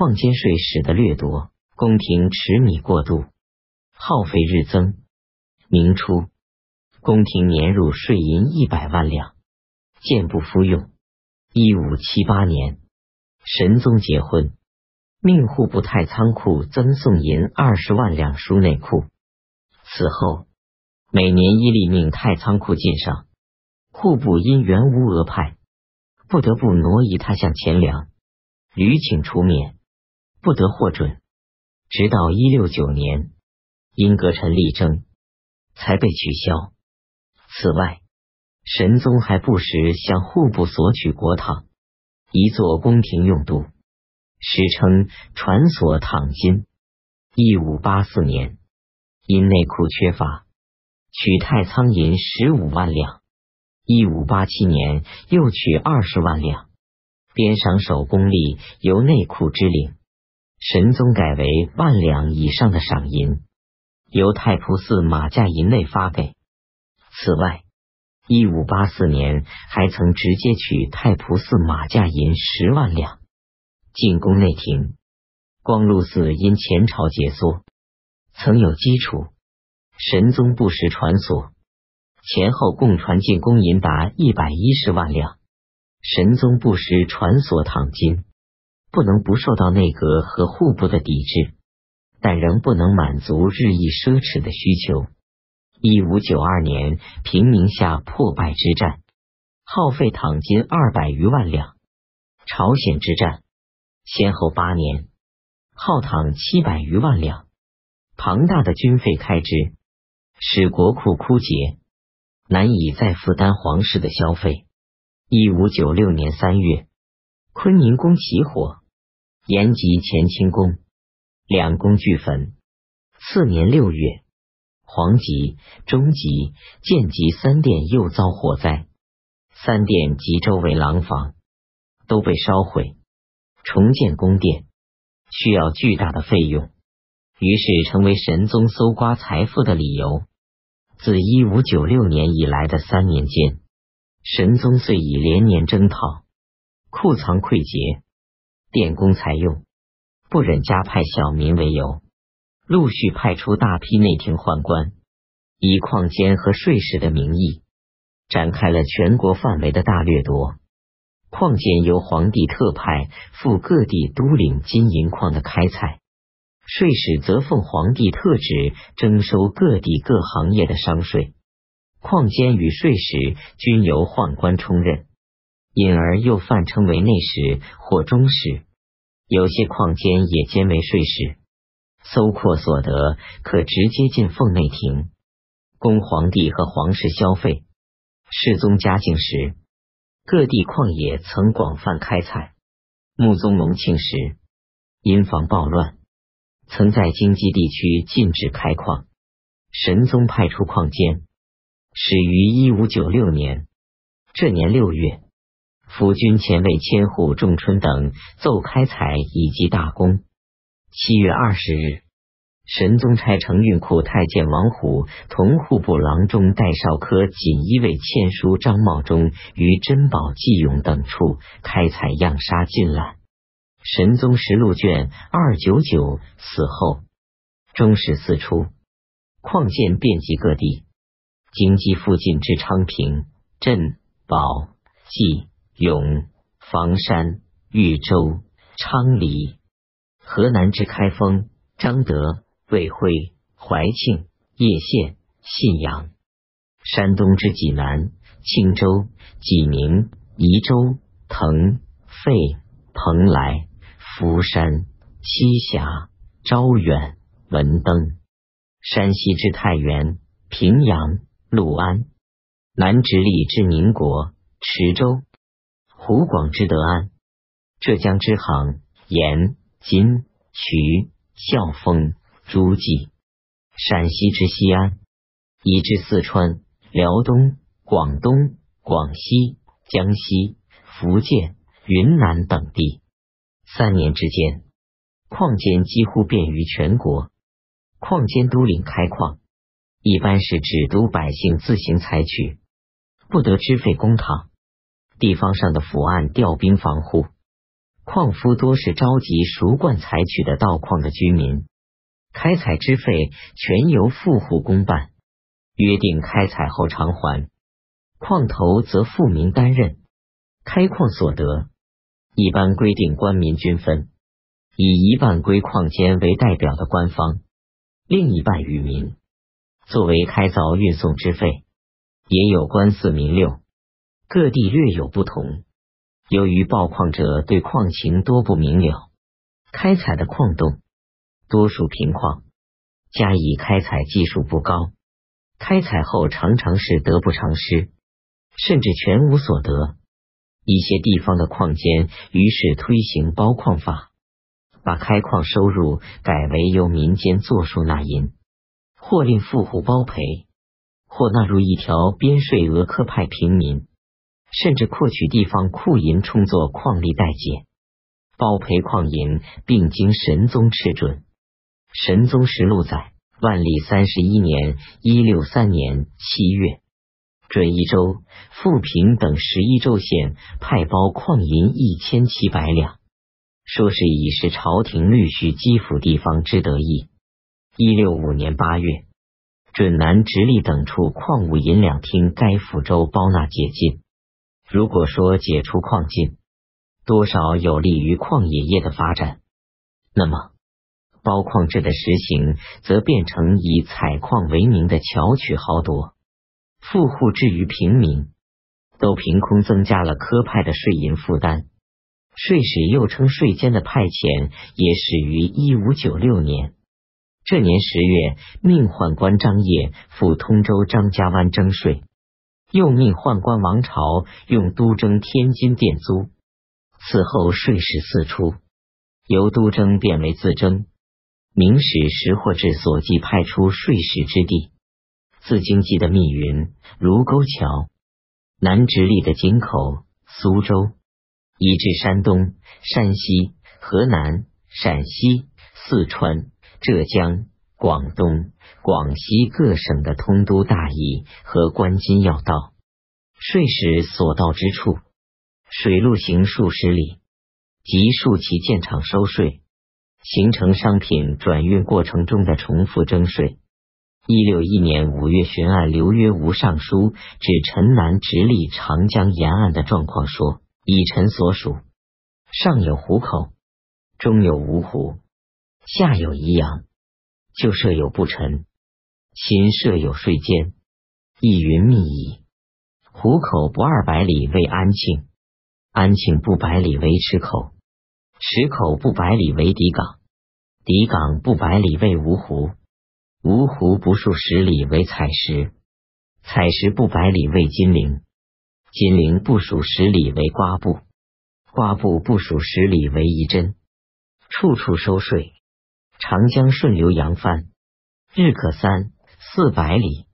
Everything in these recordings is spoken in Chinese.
矿监税使得掠夺，宫廷持米过度，耗费日增。明初，宫廷年入税银一百万两，渐不敷用。一五七八年，神宗结婚，命户部太仓库增送银二十万两输内库。此后，每年依例命太仓库进上，户部因原无额派，不得不挪移他项钱粮，屡请出面，不得获准。直到一六九年，英格臣力争。才被取消。此外，神宗还不时向户部索取国帑，以作宫廷用度，史称“传所躺金”。一五八四年，因内库缺乏，取太仓银十五万两。一五八七年，又取二十万两，边赏手工吏由内库支领。神宗改为万两以上的赏银。由太仆寺马价银内发给。此外，一五八四年还曾直接取太仆寺马价银十万两进宫内廷。光禄寺因前朝解缩，曾有基础，神宗不时传所，前后共传进宫银达一百一十万两。神宗不时传所躺金，不能不受到内阁和户部的抵制。但仍不能满足日益奢侈的需求。一五九二年，平民下破败之战，耗费躺金二百余万两；朝鲜之战，先后八年，耗躺七百余万两。庞大的军费开支，使国库枯竭，难以再负担皇室的消费。一五九六年三月，坤宁宫起火，延吉乾清宫。两宫俱焚。次年六月，黄吉、中吉、建吉三殿又遭火灾，三殿及周围廊坊都被烧毁。重建宫殿需要巨大的费用，于是成为神宗搜刮财富的理由。自一五九六年以来的三年间，神宗遂以连年征讨、库藏溃竭、电工才用。不忍加派小民为由，陆续派出大批内廷宦官，以矿监和税使的名义，展开了全国范围的大掠夺。矿监由皇帝特派赴各地督领金银矿的开采，税使则奉皇帝特旨征收各地各行业的商税。矿监与税使均由宦官充任，因而又泛称为内史或中史。有些矿监也兼为税史，搜括所得可直接进奉内廷，供皇帝和皇室消费。世宗嘉靖时，各地矿野曾广泛开采。穆宗隆庆时，因防暴乱，曾在京畿地区禁止开矿。神宗派出矿监，始于一五九六年。这年六月。府军前卫千户仲春等奏开采以及大功。七月二十日，神宗差承运库太监王虎同户部郎中戴少科锦衣卫签书张茂忠于珍宝济永等处开采样沙进览。神宗实录卷二九九死后，中史四出，矿建遍及各地，京畿附近之昌平、镇、宝、济。永、房山、豫州、昌黎，河南之开封、张德、魏辉、怀庆、叶县、信阳，山东之济南、庆州、济宁、宜州、腾、费、蓬莱、福山、栖霞、招远、文登，山西之太原、平阳、六安，南直隶之宁国、池州。湖广之德安，浙江之杭、盐、金、衢、孝丰、诸暨，陕西之西安，以至四川、辽东、广东、广西、江西、福建、云南等地。三年之间，矿监几乎遍于全国。矿监督领开矿，一般是只督百姓自行采取，不得支费公帑。地方上的府案调兵防护，矿夫多是召集熟惯采取的盗矿的居民，开采之费全由富户公办，约定开采后偿还，矿头则富民担任。开矿所得，一般规定官民均分，以一半归矿监为代表的官方，另一半与民，作为开凿运送之费。也有官四民六，各地略有不同。由于报矿者对矿情多不明了，开采的矿洞多数平矿，加以开采技术不高，开采后常常是得不偿失，甚至全无所得。一些地方的矿监于是推行包矿法，把开矿收入改为由民间作数纳银，或令富户包赔，或纳入一条边税额科派平民。甚至扩取地方库银充作矿利代借，包赔矿银，并经神宗敕准。神宗实录载：万历三十一年（一六三年）七月，准一州、富平等十一州县派包矿银一千七百两，说是以示朝廷律许积府地方之得意。一六五年八月，准南直隶等处矿物银两厅该府州包纳解禁。如果说解除矿禁，多少有利于矿冶业的发展，那么包矿制的实行，则变成以采矿为名的巧取豪夺。富户至于平民，都凭空增加了科派的税银负担。税使又称税监的派遣，也始于一五九六年。这年十月，命宦官张掖赴通州张家湾征税。又命宦官王朝用都征天津店租，此后税使四出，由都征变为自征。明史识货志所记派出税使之地，自京畿的密云、卢沟桥，南直隶的井口、苏州，以至山东、山西、河南、陕西、四川、浙江、广东。广西各省的通都大邑和关津要道，税使所到之处，水路行数十里，即数其建厂收税，形成商品转运过程中的重复征税。一六一年五月巡按刘约吾上书指陈南直隶长江沿岸的状况说：以臣所属，上有湖口，中有芜湖，下有宜阳，就设有不臣。秦设有税监，意云密矣。湖口不二百里为安庆，安庆不百里为池口，池口不百里为底港，底港不百里为芜湖，芜湖不数十里为采石，采石不百里为金陵，金陵不数十里为瓜埠，瓜埠不数十里为仪真，处处收税。长江顺流扬帆，日可三。四百里，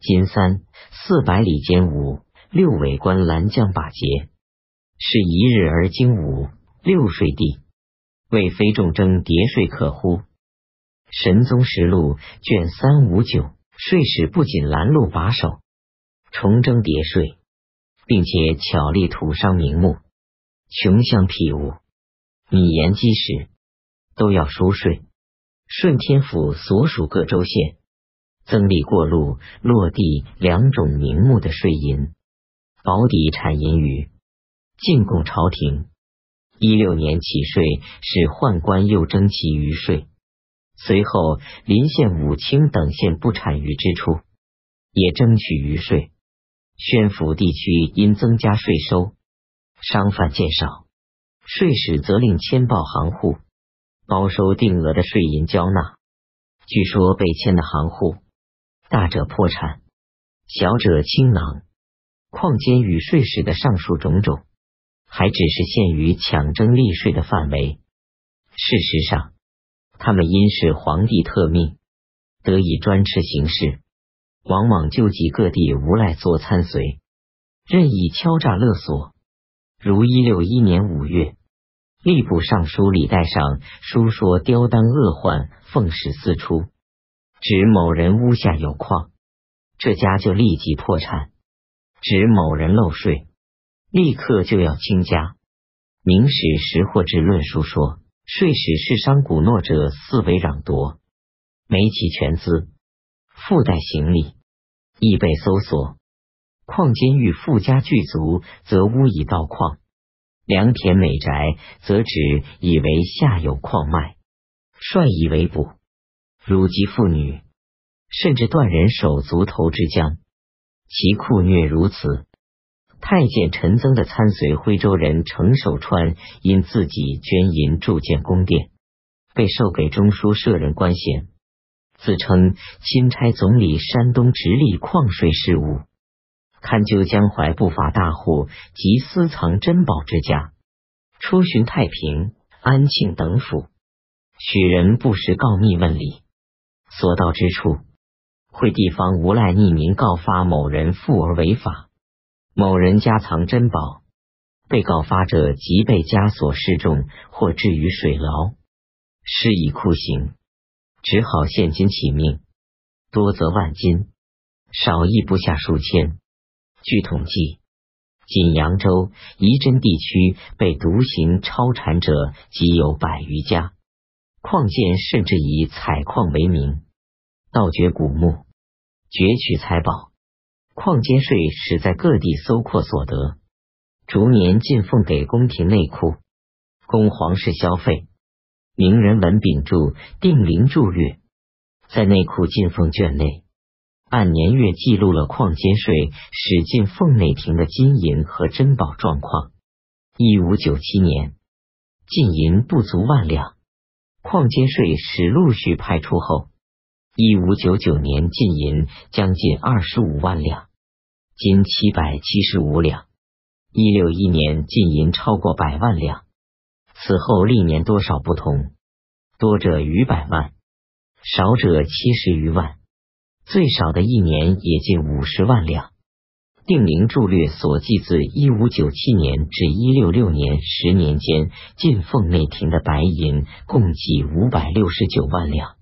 今三四百里间五六尾关拦江把节，是一日而经五六税地，为非重征叠税可乎？神宗实录卷三五九，税使不仅拦路把守，重征叠税，并且巧立土商名目，穷乡僻物、米盐积食，都要输税。顺天府所属各州县。增立过路、落地两种名目的税银，保底产银余，进贡朝廷。一六年起税，使宦官又征其余税。随后，临县武清等县不产余之处，也征取余税。宣府地区因增加税收，商贩渐少，税使责令迁报行户，包收定额的税银交纳。据说被迁的行户。大者破产，小者倾囊。矿监与税使的上述种种，还只是限于抢征利税的范围。事实上，他们因是皇帝特命，得以专制行事，往往救济各地无赖做参随，任意敲诈勒索。如一六一年五月，吏部尚书李代上书说刁丹恶患，奉使四出。指某人屋下有矿，这家就立即破产；指某人漏税，立刻就要倾家。明史识货志论述说，税使是商贾诺者四为攘夺，没其全资，附带行李，亦被搜索。矿监狱富家具足，则屋以盗矿；良田美宅，则指以为下有矿脉，率以为补。辱及妇女，甚至断人手足头之将。其酷虐如此。太监陈增的参随徽州人程守川，因自己捐银铸建宫殿，被授给中书舍人官衔，自称钦差总理山东直隶矿税事务，勘究江淮不法大户及私藏珍宝之家，出巡太平、安庆等府，许人不时告密问礼。所到之处，会地方无赖匿名告发某人富而违法，某人家藏珍宝，被告发者即被枷锁示众，或置于水牢，施以酷刑，只好现金起命，多则万金，少亦不下数千。据统计，仅扬州、仪真地区被独行超产者即有百余家，矿建甚至以采矿为名。盗掘古墓，攫取财宝，矿监税使在各地搜括所得，逐年进奉给宫廷内库，供皇室消费。名人文秉著《定陵注略》，在内库进奉卷内，按年月记录了矿监税使进奉内廷的金银和珍宝状况。一五九七年，进银不足万两，矿监税使陆续派出后。一五九九年进银将近二十五万两，金七百七十五两。一六一年进银超过百万两，此后历年多少不同，多者逾百万，少者七十余万，最少的一年也近五十万两。定陵注略所记自一五九七年至一六六年十年间进奉内廷的白银共计五百六十九万两。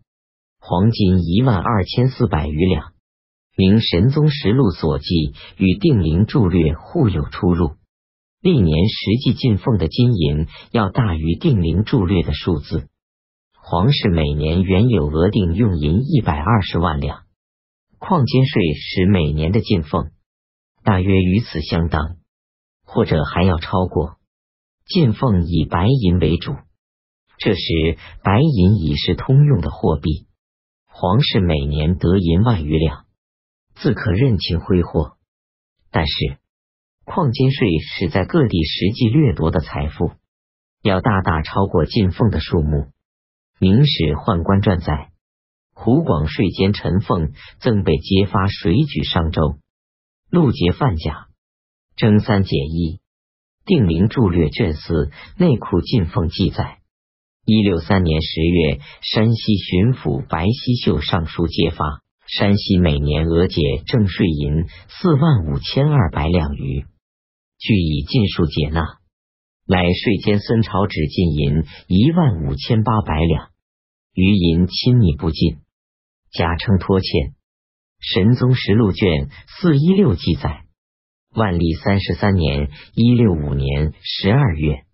黄金一万二千四百余两，明神宗实录所记与定陵注略互有出入。历年实际进奉的金银要大于定陵注略的数字。皇室每年原有额定用银一百二十万两，矿金税使每年的进奉大约与此相当，或者还要超过。进奉以白银为主，这时白银已是通用的货币。皇室每年得银万余两，自可任情挥霍。但是矿金税使在各地实际掠夺的财富，要大大超过进奉的数目。《明史宦官传》载，湖广税监陈凤曾被揭发水举商州，路劫贩甲，征三解一。定陵注略卷四内库进奉记载。一六三年十月，山西巡抚白希秀上书揭发，山西每年额解正税银四万五千二百两余，据以尽数解纳。乃税监孙朝只进银一万五千八百两，余银亲密不进，假称拖欠。神宗实录卷四一六记载，万历三十三年（一六五年）十二月。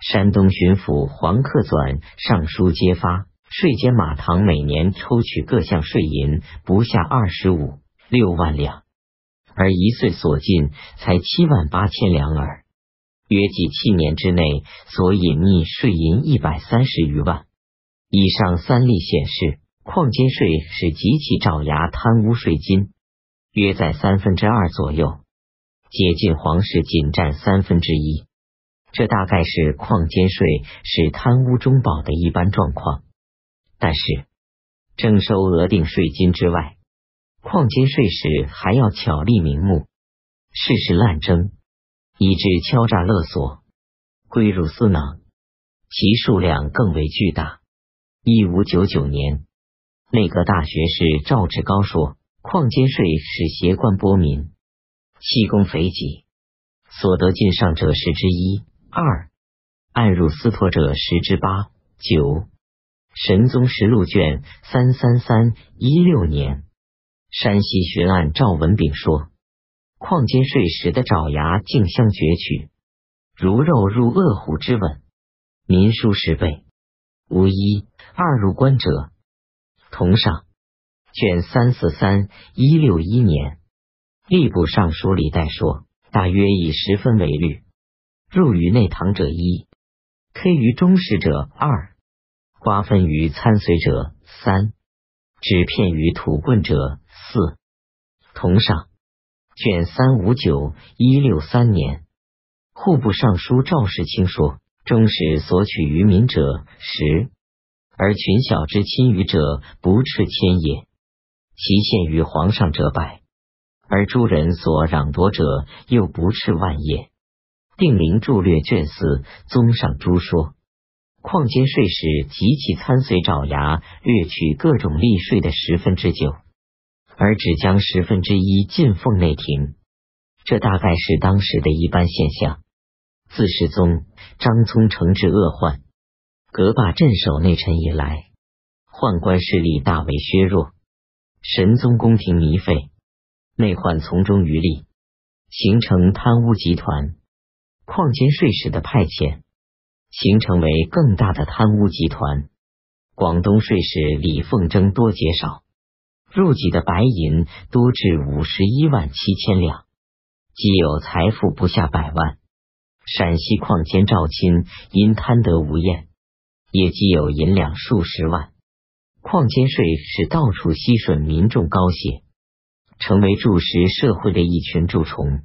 山东巡抚黄克纂上书揭发，税监马堂每年抽取各项税银不下二十五六万两，而一岁所进才七万八千两耳，约计七年之内所隐匿税银一百三十余万。以上三例显示，矿金税是极其爪牙贪污税金，约在三分之二左右，接近皇室仅占三分之一。这大概是矿监税是贪污中宝的一般状况，但是征收额定税金之外，矿监税时还要巧立名目，事事滥征，以致敲诈勒索，归入私囊，其数量更为巨大。一五九九年，内阁大学士赵志高说，矿监税使邪官剥民，弃功肥己，所得进上者十之一。二按入司托者十之八九，神宗实录卷三三三一六年，山西巡按赵文炳说，矿监税时的爪牙竞相攫取，如肉入恶虎之吻。民书十倍。无一二入关者，同上。卷三四三一六一年，吏部尚书李代说，大约以十分为律。入于内堂者一，K 于中室者二，瓜分于参随者三，纸片于土棍者四。同上。卷三五九一六三年，户部尚书赵世清说，中使所取于民者十，而群小之亲于者不斥千也。其限于皇上者百，而诸人所攘夺者又不斥万也。定陵著略卷四，综上诸说。况今税使及其参随爪牙掠取各种利税的十分之九，而只将十分之一进奉内廷，这大概是当时的一般现象。自世宗张聪惩治恶患，革罢镇守内臣以来，宦官势力大为削弱。神宗宫廷糜废，内患从中渔利，形成贪污集团。矿监税使的派遣，形成为更大的贪污集团。广东税使李凤征多劫少，入籍的白银多至五十一万七千两，既有财富不下百万。陕西矿监赵钦因贪得无厌，也即有银两数十万。矿监税是到处吸吮民众高血，成为蛀食社会的一群蛀虫。